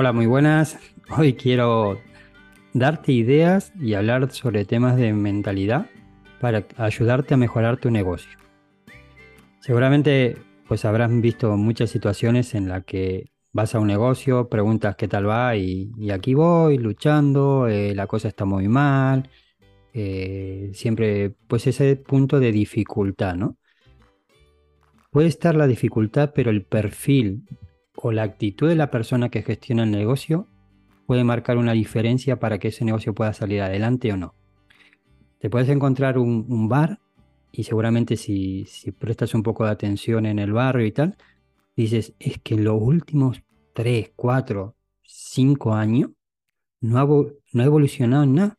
Hola, muy buenas. Hoy quiero darte ideas y hablar sobre temas de mentalidad para ayudarte a mejorar tu negocio. Seguramente pues habrás visto muchas situaciones en las que vas a un negocio, preguntas qué tal va y, aquí voy luchando, eh, la cosa está muy mal, eh, siempre pues ese punto de dificultad, ¿no? Puede estar la dificultad, pero el perfil o la actitud de la persona que gestiona el negocio puede marcar una diferencia para que ese negocio pueda salir adelante o no. Te puedes encontrar un, bar y seguramente si, prestas un poco de atención en el barrio y tal, dices, es que en los últimos 3, 4, 5 años no ha, no ha evolucionado en nada.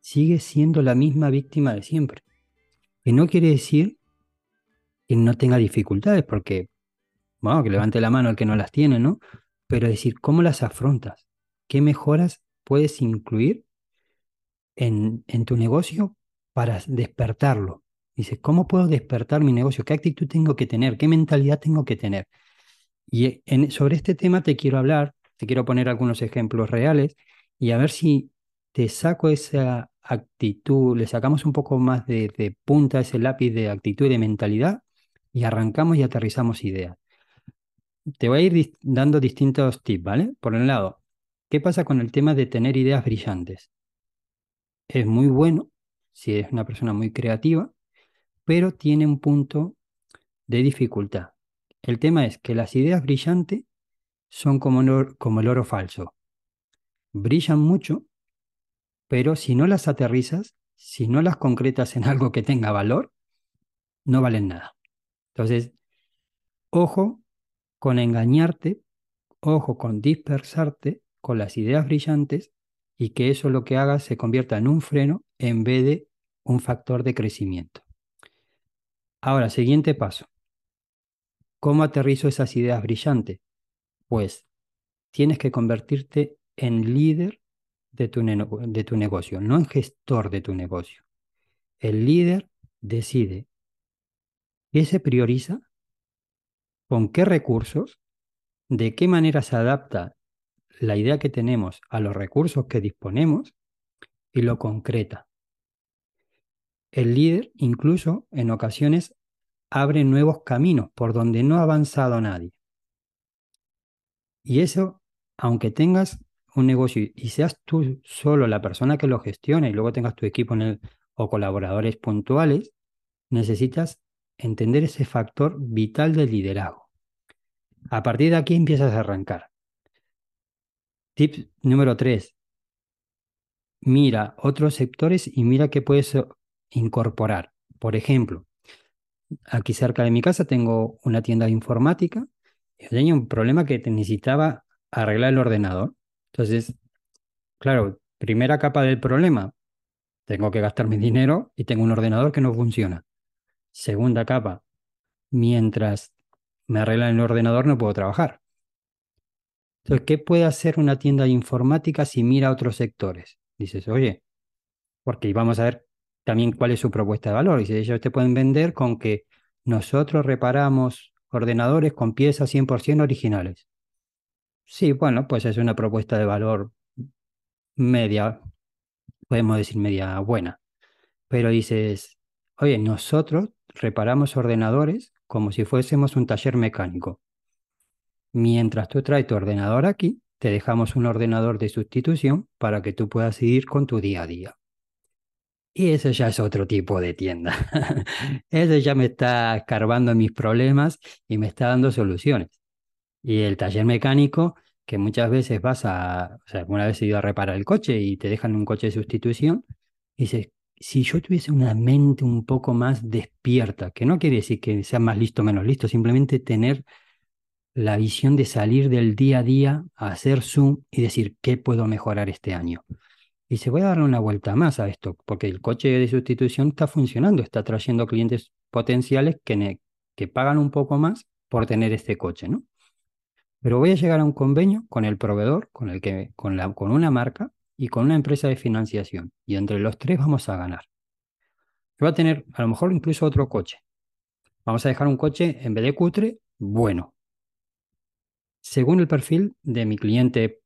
Sigue siendo la misma víctima de siempre. Que no quiere decir que no tenga dificultades, porque bueno, que levante la mano el que no las tiene, ¿no? Pero decir, ¿cómo las afrontas? ¿Qué mejoras puedes incluir en, tu negocio para despertarlo? Dice, ¿cómo puedo despertar mi negocio? ¿Qué actitud tengo que tener? ¿Qué mentalidad tengo que tener? Y sobre este tema te quiero hablar, te quiero poner algunos ejemplos reales y a ver si te saco esa actitud, le sacamos un poco más de, de punta ese lápiz de actitud y de mentalidad y arrancamos y aterrizamos ideas te voy a ir dando distintos tips, ¿vale? Por un lado, ¿qué pasa con el tema de tener ideas brillantes? Es muy bueno si es una persona muy creativa, pero tiene un punto de dificultad. El tema es que las ideas brillantes son como, como el oro falso. Brillan mucho, pero si no las aterrizas, si no las concretas en algo que tenga valor, no valen nada. Entonces, ojo con engañarte, ojo con dispersarte con las ideas brillantes y que eso lo que haga se convierta en un freno en vez de un factor de crecimiento. Ahora, siguiente paso. ¿Cómo aterrizo esas ideas brillantes? Pues tienes que convertirte en líder de tu, de tu negocio, no en gestor de tu negocio. El líder decide qué se prioriza con qué recursos, de qué manera se adapta la idea que tenemos a los recursos que disponemos y lo concreta. El líder incluso en ocasiones abre nuevos caminos por donde no ha avanzado nadie. Y eso, aunque tengas un negocio y seas tú solo la persona que lo gestiona y luego tengas tu equipo en o colaboradores puntuales, necesitas entender ese factor vital del liderazgo. A partir de aquí empiezas a arrancar. Tip número 3. Mira otros sectores y mira qué puedes incorporar. Por ejemplo, aquí cerca de mi casa tengo una tienda de informática y tenía un problema que necesitaba arreglar el ordenador. Entonces, claro, primera capa del problema, tengo que gastar mi dinero y tengo un ordenador que no funciona. Segunda capa, mientras me arreglan el ordenador no puedo trabajar. Entonces, ¿qué puede hacer una tienda de informática si mira otros sectores? Dices, oye, porque vamos a ver también cuál es su propuesta de valor. Dice, ellos te pueden vender con que nosotros reparamos ordenadores con piezas 100% originales. Sí, bueno, pues es una propuesta de valor media, podemos decir media buena. Pero dices, oye, nosotros reparamos ordenadores como si fuésemos un taller mecánico. Mientras tú traes tu ordenador aquí, te dejamos un ordenador de sustitución para que tú puedas seguir con tu día a día. Y ese ya es otro tipo de tienda. ese ya me está escarbando mis problemas y me está dando soluciones. Y el taller mecánico, que muchas veces vas a, o sea, una vez he ido a reparar el coche y te dejan un coche de sustitución, y dices, si yo tuviese una mente un poco más despierta, que no quiere decir que sea más listo o menos listo, simplemente tener la visión de salir del día a día, hacer zoom y decir, ¿qué puedo mejorar este año? Y se voy a darle una vuelta más a esto, porque el coche de sustitución está funcionando, está trayendo clientes potenciales que, que pagan un poco más por tener este coche, ¿no? Pero voy a llegar a un convenio con el proveedor, con, el que, con, la, con una marca, y con una empresa de financiación. Y entre los tres vamos a ganar. Va a tener a lo mejor incluso otro coche. Vamos a dejar un coche, en vez de cutre, bueno. según el perfil de mi cliente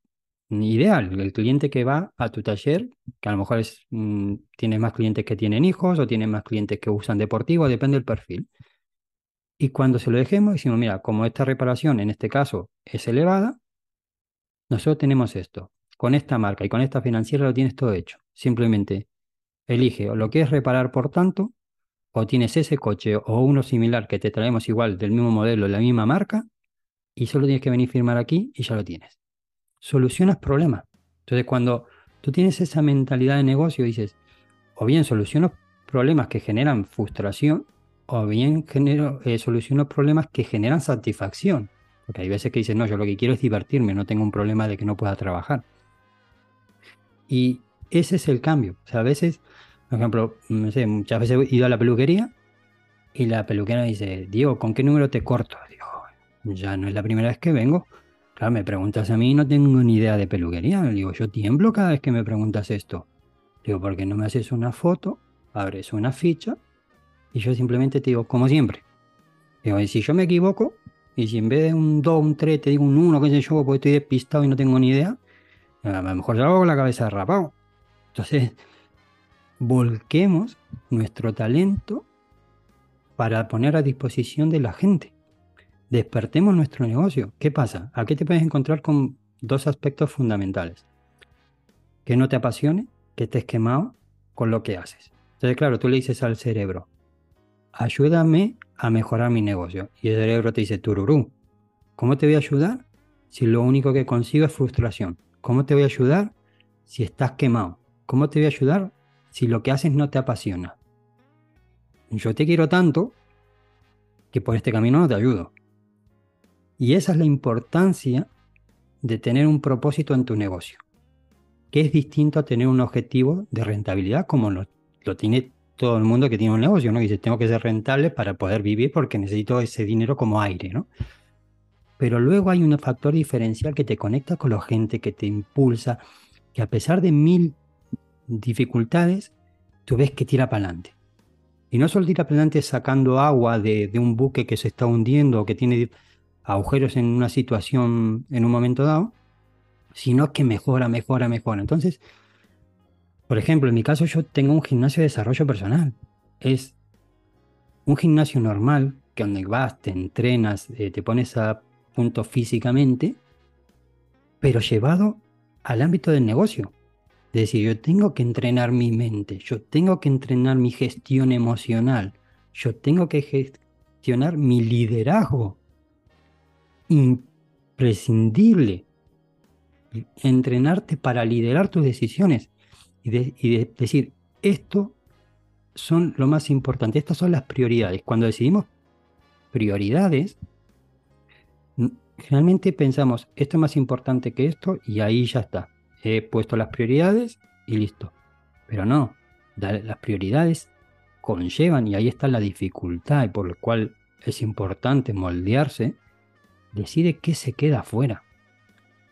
ideal, el cliente que va a tu taller, que a lo mejor es, mm, tienes más clientes que tienen hijos o tienes más clientes que usan deportivo, depende del perfil. Y cuando se lo dejemos, decimos, mira, como esta reparación en este caso es elevada, nosotros tenemos esto. Con esta marca y con esta financiera lo tienes todo hecho. Simplemente elige o lo quieres reparar por tanto, o tienes ese coche o uno similar que te traemos igual del mismo modelo, la misma marca, y solo tienes que venir a firmar aquí y ya lo tienes solucionas problemas. Entonces, cuando tú tienes esa mentalidad de negocio, dices, o bien soluciono problemas que generan frustración, o bien genero, eh, soluciono problemas que generan satisfacción. Porque hay veces que dices, no, yo lo que quiero es divertirme, no tengo un problema de que no pueda trabajar. Y ese es el cambio. O sea, a veces, por ejemplo, no sé, muchas veces he ido a la peluquería y la peluquera dice, Diego, ¿con qué número te corto? Digo, ya no es la primera vez que vengo. Claro, me preguntas a mí, no tengo ni idea de peluquería. Digo, yo tiemblo cada vez que me preguntas esto. Digo, ¿por qué no me haces una foto? Abres una ficha y yo simplemente te digo, como siempre. Digo, y si yo me equivoco, y si en vez de un 2, un 3, te digo un 1, qué sé yo, porque estoy despistado y no tengo ni idea, a lo mejor salgo con la cabeza rapado. Entonces, volquemos nuestro talento para poner a disposición de la gente despertemos nuestro negocio. ¿Qué pasa? Aquí te puedes encontrar con dos aspectos fundamentales. Que no te apasione, que estés quemado con lo que haces. Entonces, claro, tú le dices al cerebro, ayúdame a mejorar mi negocio. Y el cerebro te dice, tururú, ¿cómo te voy a ayudar si lo único que consigo es frustración? ¿Cómo te voy a ayudar si estás quemado? ¿Cómo te voy a ayudar si lo que haces no te apasiona? Yo te quiero tanto que por este camino no te ayudo. Y esa es la importancia de tener un propósito en tu negocio, que es distinto a tener un objetivo de rentabilidad como lo, tiene todo el mundo que tiene un negocio, ¿no? dice, tengo que ser rentable para poder vivir porque necesito ese dinero como aire, ¿no? Pero luego hay un factor diferencial que te conecta con la gente, que te impulsa, que a pesar de mil dificultades, tú ves que tira para adelante. Y no solo tira para adelante sacando agua de, un buque que se está hundiendo o que tiene agujeros en una situación en un momento dado, sino que mejora, mejora, mejora. Entonces, por ejemplo, en mi caso yo tengo un gimnasio de desarrollo personal. Es un gimnasio normal, que donde vas, te entrenas, eh, te pones a punto físicamente, pero llevado al ámbito del negocio. Es decir, yo tengo que entrenar mi mente, yo tengo que entrenar mi gestión emocional, yo tengo que gestionar mi liderazgo imprescindible entrenarte para liderar tus decisiones y, decir, esto son lo más importante, estas son las prioridades. Cuando decidimos prioridades, generalmente pensamos, esto es más importante que esto y ahí ya está. He puesto las prioridades y listo. Pero no, las prioridades conllevan y ahí está la dificultad por lo cual es importante moldearse decide qué se queda afuera.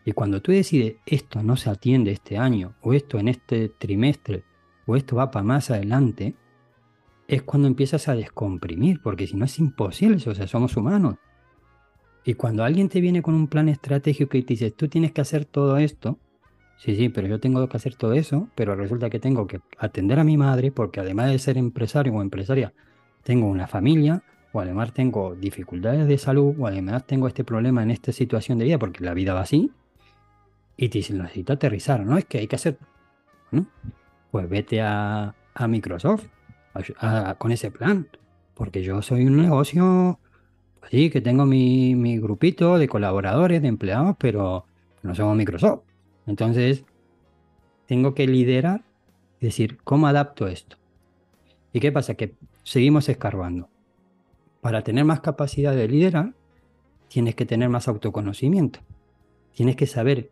Y cuando tú decides esto no se atiende este año, o esto en este trimestre, o esto va para más adelante, es cuando empiezas a descomprimir, porque si no es imposible, o sea, somos humanos. Y cuando alguien te viene con un plan estratégico y te dice, tú tienes que hacer todo esto, sí, sí, pero yo tengo que hacer todo eso, pero resulta que tengo que atender a mi madre, porque además de ser empresario o empresaria, tengo una familia, o además tengo dificultades de salud, o además tengo este problema en esta situación de vida, porque la vida va así, y te necesito aterrizar, ¿no? Es que hay que hacer, Pues vete a, Microsoft con ese plan, porque yo soy un negocio, sí, que tengo mi, grupito de colaboradores, de empleados, pero no somos Microsoft. Entonces, tengo que liderar, decir, ¿cómo adapto esto? ¿Y qué pasa? Que seguimos escarbando para tener más capacidad de liderar, tienes que tener más autoconocimiento. Tienes que saber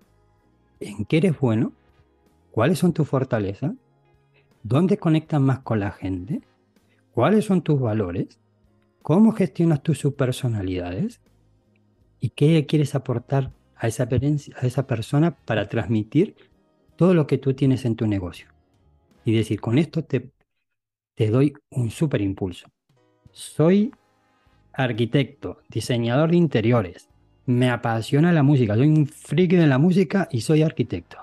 en qué eres bueno, cuáles son tus fortalezas, dónde conectas más con la gente, cuáles son tus valores, cómo gestionas tus subpersonalidades y qué quieres aportar a esa, persona para transmitir todo lo que tú tienes en tu negocio. Y decir, con esto te, doy un súper impulso. Soy arquitecto, diseñador de interiores, me apasiona la música, soy un friki de la música y soy arquitecto.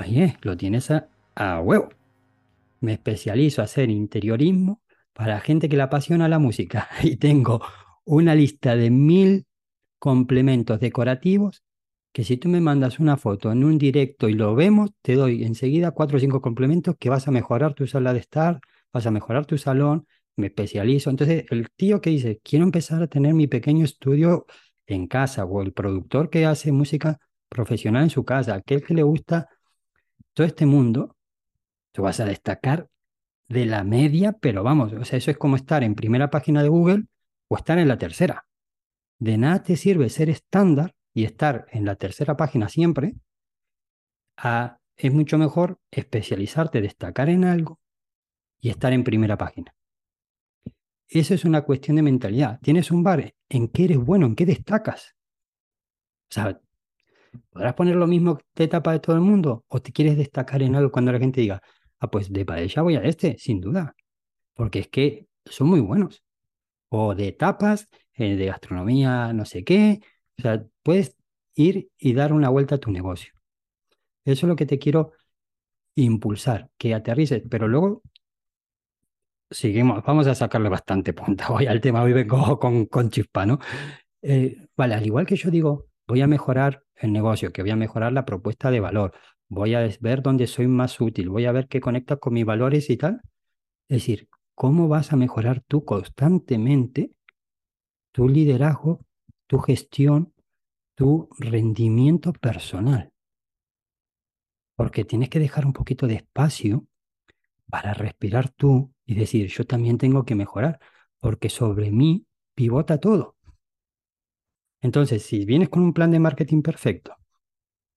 Oye, lo tienes a, a huevo. Me especializo a hacer interiorismo para gente que le apasiona la música y tengo una lista de mil complementos decorativos que si tú me mandas una foto en un directo y lo vemos, te doy enseguida cuatro o cinco complementos que vas a mejorar tu sala de estar, vas a mejorar tu salón, me especializo. Entonces, el tío que dice, quiero empezar a tener mi pequeño estudio en casa, o el productor que hace música profesional en su casa, aquel que le gusta todo este mundo, tú vas a destacar de la media, pero vamos, o sea, eso es como estar en primera página de Google o estar en la tercera. De nada te sirve ser estándar y estar en la tercera página siempre. es mucho mejor especializarte, destacar en algo y estar en primera página. Eso es una cuestión de mentalidad. Tienes un bar, ¿en qué eres bueno? ¿En qué destacas? O sea, ¿podrás poner lo mismo de tapa de todo el mundo? ¿O te quieres destacar en algo cuando la gente diga, ah, pues de paella voy a este, sin duda? Porque es que son muy buenos. O de tapas, eh, de gastronomía, no sé qué. O sea, puedes ir y dar una vuelta a tu negocio. Eso es lo que te quiero impulsar, que aterrices, pero luego seguimos, vamos a sacarle bastante punta hoy al tema, hoy vengo con, con chispa, ¿no? Eh, vale, al igual que yo digo, voy a mejorar el negocio, que voy a mejorar la propuesta de valor, voy a ver dónde soy más útil, voy a ver qué conecta con mis valores y tal. Es decir, ¿cómo vas a mejorar tú constantemente tu liderazgo, tu gestión, tu rendimiento personal? Porque tienes que dejar un poquito de espacio para respirar tú y decir, yo también tengo que mejorar, porque sobre mí pivota todo. Entonces, si vienes con un plan de marketing perfecto,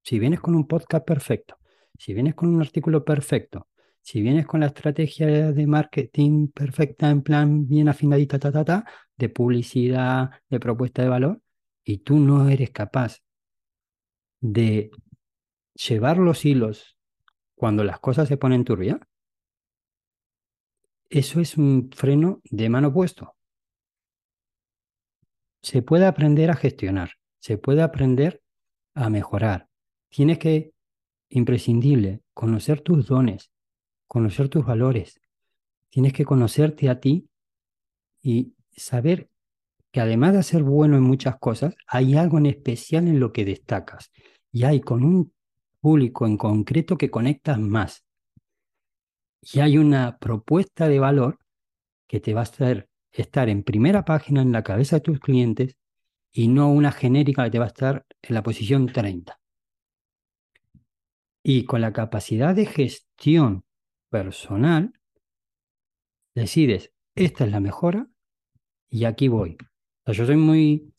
si vienes con un podcast perfecto, si vienes con un artículo perfecto, si vienes con la estrategia de marketing perfecta en plan bien afinadita, ta, ta, ta, de publicidad, de propuesta de valor, y tú no eres capaz de llevar los hilos cuando las cosas se ponen turbias, eso es un freno de mano puesto. Se puede aprender a gestionar, se puede aprender a mejorar. Tienes que, imprescindible, conocer tus dones, conocer tus valores. Tienes que conocerte a ti y saber que además de ser bueno en muchas cosas, hay algo en especial en lo que destacas. Y hay con un público en concreto que conectas más y hay una propuesta de valor que te va a hacer estar en primera página en la cabeza de tus clientes y no una genérica que te va a estar en la posición 30. Y con la capacidad de gestión personal, decides, esta es la mejora y aquí voy. yo soy muy...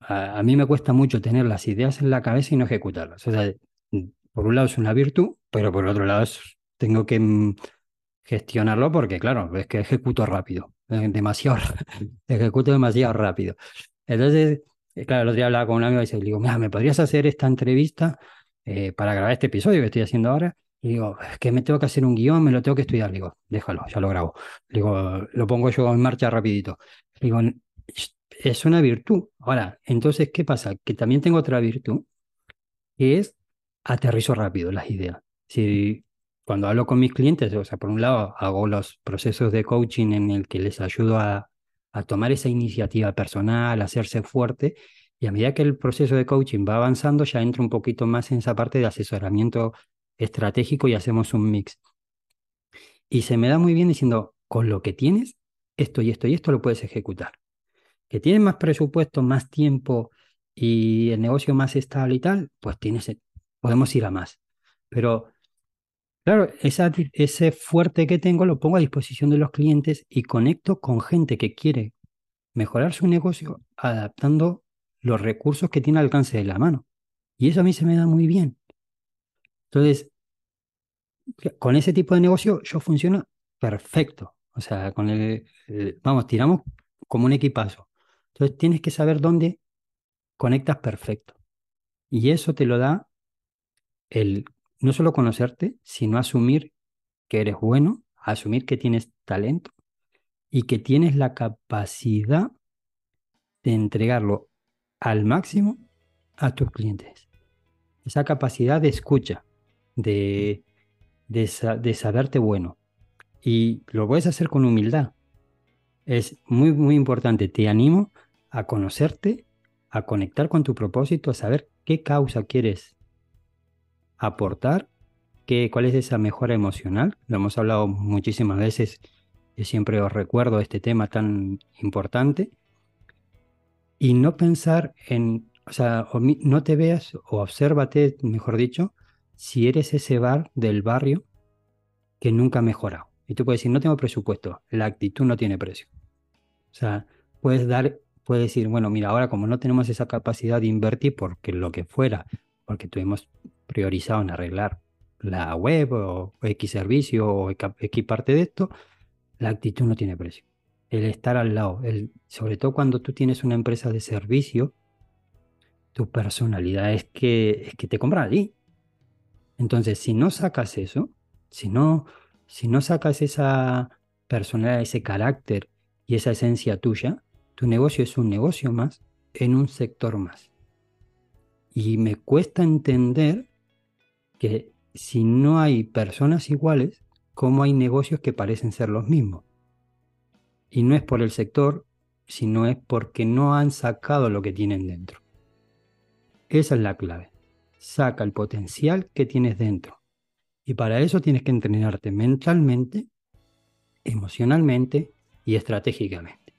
A, mí me cuesta mucho tener las ideas en la cabeza y no ejecutarlas. O sea, por un lado es una virtud, pero por otro lado es tengo que mm, gestionarlo porque, claro, es que ejecuto rápido, eh, demasiado, ejecuto demasiado rápido. Entonces, eh, claro, el otro día hablaba con un amigo y le digo, mira, ¿me podrías hacer esta entrevista eh, para grabar este episodio que estoy haciendo ahora? Y digo, es que me tengo que hacer un guion, me lo tengo que estudiar. Le digo, déjalo, ya lo grabo. Le digo, lo pongo yo en marcha rapidito. Le digo, es una virtud. Ahora, entonces, ¿qué pasa? Que también tengo otra virtud, que es aterrizo rápido las ideas. Si cuando hablo con mis clientes, o sea, por un lado hago los procesos de coaching en el que les ayudo a, tomar esa iniciativa personal, a hacerse fuerte, y a medida que el proceso de coaching va avanzando, ya entro un poquito más en esa parte de asesoramiento estratégico y hacemos un mix. Y se me da muy bien diciendo, con lo que tienes, esto y esto y esto lo puedes ejecutar. Que tienes más presupuesto, más tiempo y el negocio más estable y tal, pues tienes, podemos ir a más. Pero Claro, ese fuerte que tengo lo pongo a disposición de los clientes y conecto con gente que quiere mejorar su negocio adaptando los recursos que tiene al alcance de la mano. Y eso a mí se me da muy bien. Entonces, con ese tipo de negocio yo funciono perfecto. O sea, con el, vamos, tiramos como un equipazo. Entonces tienes que saber dónde conectas perfecto. Y eso te lo da el no solo conocerte, sino asumir que eres bueno, asumir que tienes talento y que tienes la capacidad de entregarlo al máximo a tus clientes. Esa capacidad de escucha, de, de, saberte bueno. Y lo puedes hacer con humildad. Es muy, muy importante. Te animo a conocerte, a conectar con tu propósito, a saber qué causa quieres aportar, qué, cuál es esa mejora emocional. Lo hemos hablado muchísimas veces. Yo siempre os recuerdo este tema tan importante. Y no pensar en, o sea, no te veas o obsérvate, mejor dicho, si eres ese bar del barrio que nunca ha mejorado. Y tú puedes decir, no tengo presupuesto, la actitud no tiene precio. O sea, puedes dar, puedes decir, bueno, mira, ahora como no tenemos esa capacidad de invertir porque lo que fuera, porque tuvimos priorizado en arreglar la web o X servicio o X parte de esto, la actitud no tiene precio. El estar al lado, sobre todo cuando tú tienes una empresa de servicio, tu personalidad es que, es que te compran allí. Entonces, si no sacas eso, si no, si no sacas esa personalidad, ese carácter y esa esencia tuya, tu negocio es un negocio más en un sector más. Y me cuesta entender que si no hay personas iguales, ¿cómo hay negocios que parecen ser los mismos? Y no es por el sector, sino es porque no han sacado lo que tienen dentro. Esa es la clave saca el potencial que tienes dentro. Y para eso tienes que entrenarte mentalmente, emocionalmente y estratégicamente.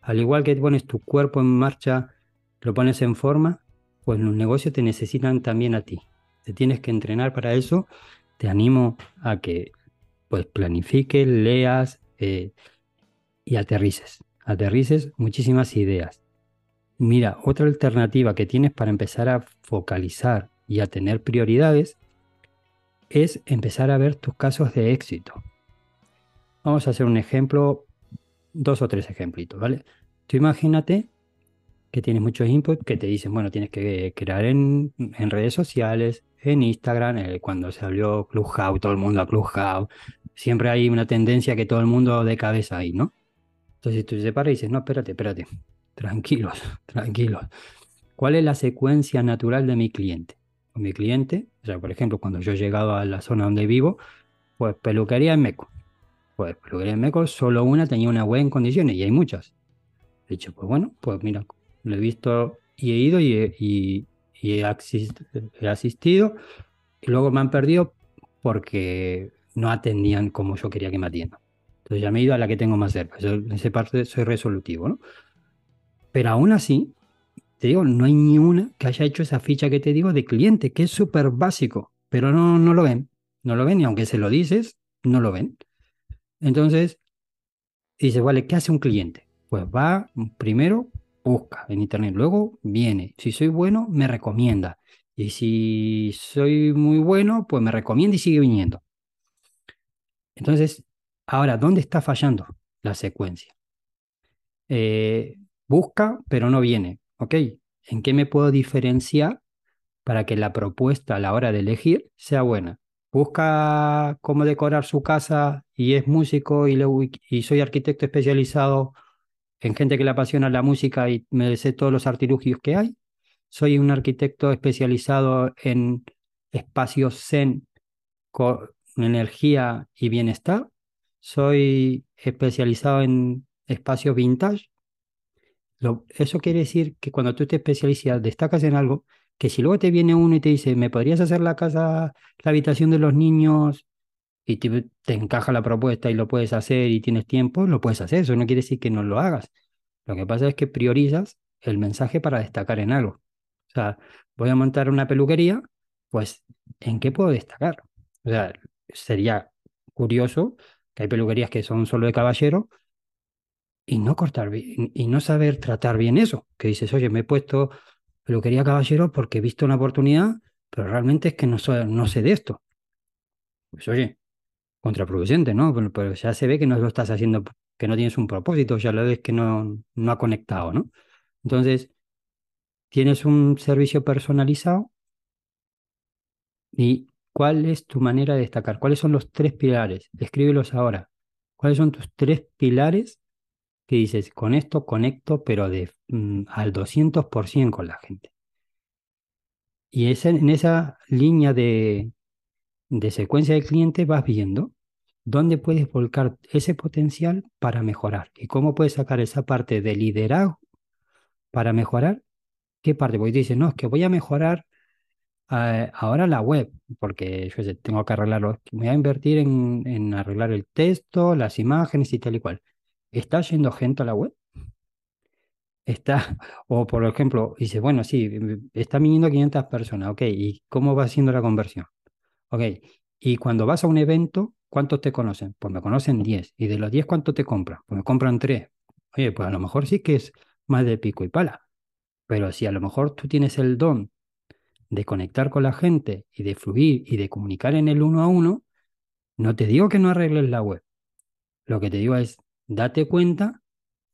Al igual que pones tu cuerpo en marcha, lo pones en forma, pues los negocios te necesitan también a ti. Te tienes que entrenar para eso. Te animo a que pues planifiques, leas eh, y aterrices. Aterrices muchísimas ideas. Mira, otra alternativa que tienes para empezar a focalizar y a tener prioridades es empezar a ver tus casos de éxito. Vamos a hacer un ejemplo, dos o tres ejemplitos, ¿vale? Tú imagínate que tienes muchos inputs que te dicen, bueno, tienes que crear en, redes sociales, en Instagram, eh, cuando se abrió Clubhouse, todo el mundo a Clubhouse, siempre hay una tendencia que todo el mundo de cabeza ahí, ¿no? Entonces tú te paras y dices, no, espérate, espérate, Tranquilos, tranquilos. ¿Cuál es la secuencia natural de mi cliente? mi cliente, o sea, por ejemplo, cuando yo he llegado a la zona donde vivo, pues peluquería en Meco. Pues peluquería en Meco, solo una tenía una web en condiciones y hay muchas. He dicho, pues bueno, pues mira, lo he visto y he ido y he, asistido y luego me han perdido porque no atendían como yo quería que me atiendan. Entonces ya me he ido a la que tengo más cerca. en esa parte soy resolutivo, ¿no? Pero aún así, te digo, no hay ni una que haya hecho esa ficha que te digo de cliente, que es súper básico, pero no, no lo ven. No lo ven y aunque se lo dices, no lo ven. Entonces, dice, vale, ¿qué hace un cliente? Pues va, primero busca en internet, luego viene. Si soy bueno, me recomienda. Y si soy muy bueno, pues me recomienda y sigue viniendo. Entonces, ahora, ¿dónde está fallando la secuencia? Eh, Busca, pero no viene. ¿Ok? ¿En qué me puedo diferenciar para que la propuesta a la hora de elegir sea buena? Busca cómo decorar su casa y es músico y, y soy arquitecto especializado en gente que le apasiona la música y me todos los artilugios que hay. Soy un arquitecto especializado en espacios zen con energía y bienestar. Soy especializado en espacios vintage eso quiere decir que cuando tú te especializas, destacas en algo, que si luego te viene uno y te dice, ¿me podrías hacer la casa, la habitación de los niños? Y te, encaja la propuesta y lo puedes hacer y tienes tiempo, lo puedes hacer. Eso no quiere decir que no lo hagas. Lo que pasa es que priorizas el mensaje para destacar en algo. O sea, voy a montar una peluquería, pues, ¿en qué puedo destacar? O sea, sería curioso que hay peluquerías que son solo de caballero, y no cortar bien, y no saber tratar bien eso, que dices, oye, me he puesto peluquería caballero porque he visto una oportunidad, pero realmente es que no, no sé de esto. Pues oye, contraproducente, ¿no? Pero, ya se ve que no lo estás haciendo, que no tienes un propósito, ya lo ves que no, no ha conectado, ¿no? Entonces, tienes un servicio personalizado y ¿cuál es tu manera de destacar? ¿Cuáles son los tres pilares? Escríbelos ahora. ¿Cuáles son tus tres pilares que dices, con esto conecto, pero de, mm, al 200% con la gente. Y en esa línea de, de secuencia de cliente vas viendo dónde puedes volcar ese potencial para mejorar y cómo puedes sacar esa parte de liderazgo para mejorar. ¿Qué parte? Porque dices, no, es que voy a mejorar eh, ahora la web, porque yo tengo que arreglarlo. Voy a invertir en, en arreglar el texto, las imágenes y tal y cual. ¿Está yendo gente a la web? Está, o por ejemplo, dice, bueno, sí, están viniendo 500 personas, ok, ¿y cómo va haciendo la conversión? Ok, y cuando vas a un evento, ¿cuántos te conocen? Pues me conocen 10, y de los 10, ¿cuántos te compran? Pues me compran 3. Oye, pues a lo mejor sí que es más de pico y pala, pero si a lo mejor tú tienes el don de conectar con la gente y de fluir y de comunicar en el uno a uno, no te digo que no arregles la web. Lo que te digo es, date cuenta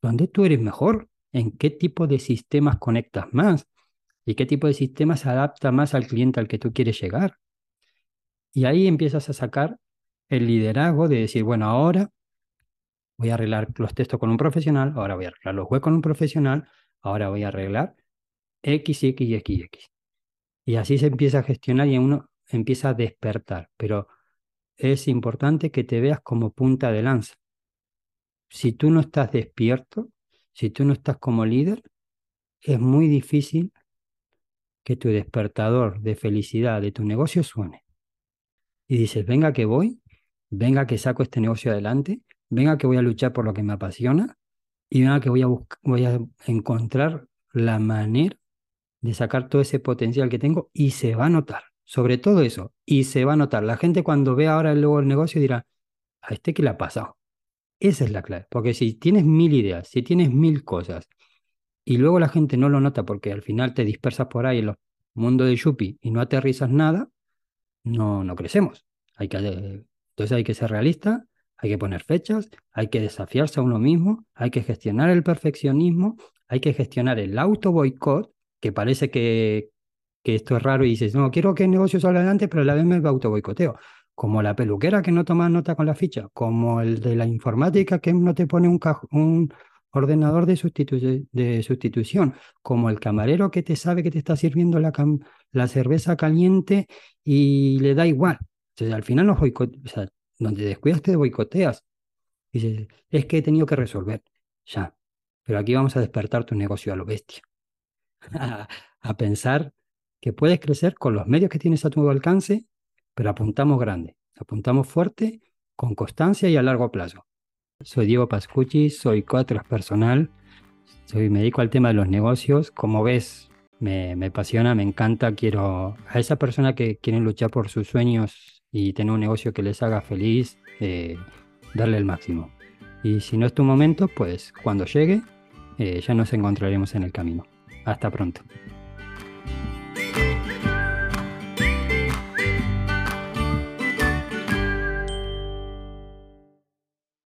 dónde tú eres mejor, en qué tipo de sistemas conectas más y qué tipo de sistemas adapta más al cliente al que tú quieres llegar. Y ahí empiezas a sacar el liderazgo de decir, bueno, ahora voy a arreglar los textos con un profesional, ahora voy a arreglar los web con un profesional, ahora voy a arreglar X, X X, X. Y así se empieza a gestionar y uno empieza a despertar. Pero es importante que te veas como punta de lanza. Si tú no estás despierto, si tú no estás como líder, es muy difícil que tu despertador de felicidad de tu negocio suene. Y dices, venga que voy, venga que saco este negocio adelante, venga que voy a luchar por lo que me apasiona y venga que voy a, voy a encontrar la manera de sacar todo ese potencial que tengo y se va a notar. Sobre todo eso, y se va a notar. La gente cuando ve ahora luego el negocio dirá, a este que le ha pasado. Esa es la clave, porque si tienes mil ideas, si tienes mil cosas, y luego la gente no lo nota porque al final te dispersas por ahí en los mundos de Yupi y no aterrizas nada, no, no crecemos. Entonces hay que ser realista, hay que poner fechas, hay que desafiarse a uno mismo, hay que gestionar el perfeccionismo, hay que gestionar el auto boicot, que parece que, que esto es raro y dices, no, quiero que el negocio salga adelante, pero a la vez me auto boicoteo como la peluquera que no toma nota con la ficha, como el de la informática que no te pone un, un ordenador de, sustitución, como el camarero que te sabe que te está sirviendo la, la cerveza caliente y le da igual. Entonces, al final boicoteas, o donde descuidas te boicoteas. Dices, es que he tenido que resolver. Ya. Pero aquí vamos a despertar tu negocio a lo bestia. a pensar que puedes crecer con los medios que tienes a tu alcance pero apuntamos grande, apuntamos fuerte, con constancia y a largo plazo. Soy Diego Pascucci, soy coach personal, soy, me dedico al tema de los negocios. Como ves, me, apasiona, me encanta. Quiero a esa persona que quieren luchar por sus sueños y tener un negocio que les haga feliz, eh, darle el máximo. Y si no es tu momento, pues cuando llegue, eh, ya nos encontraremos en el camino. Hasta pronto.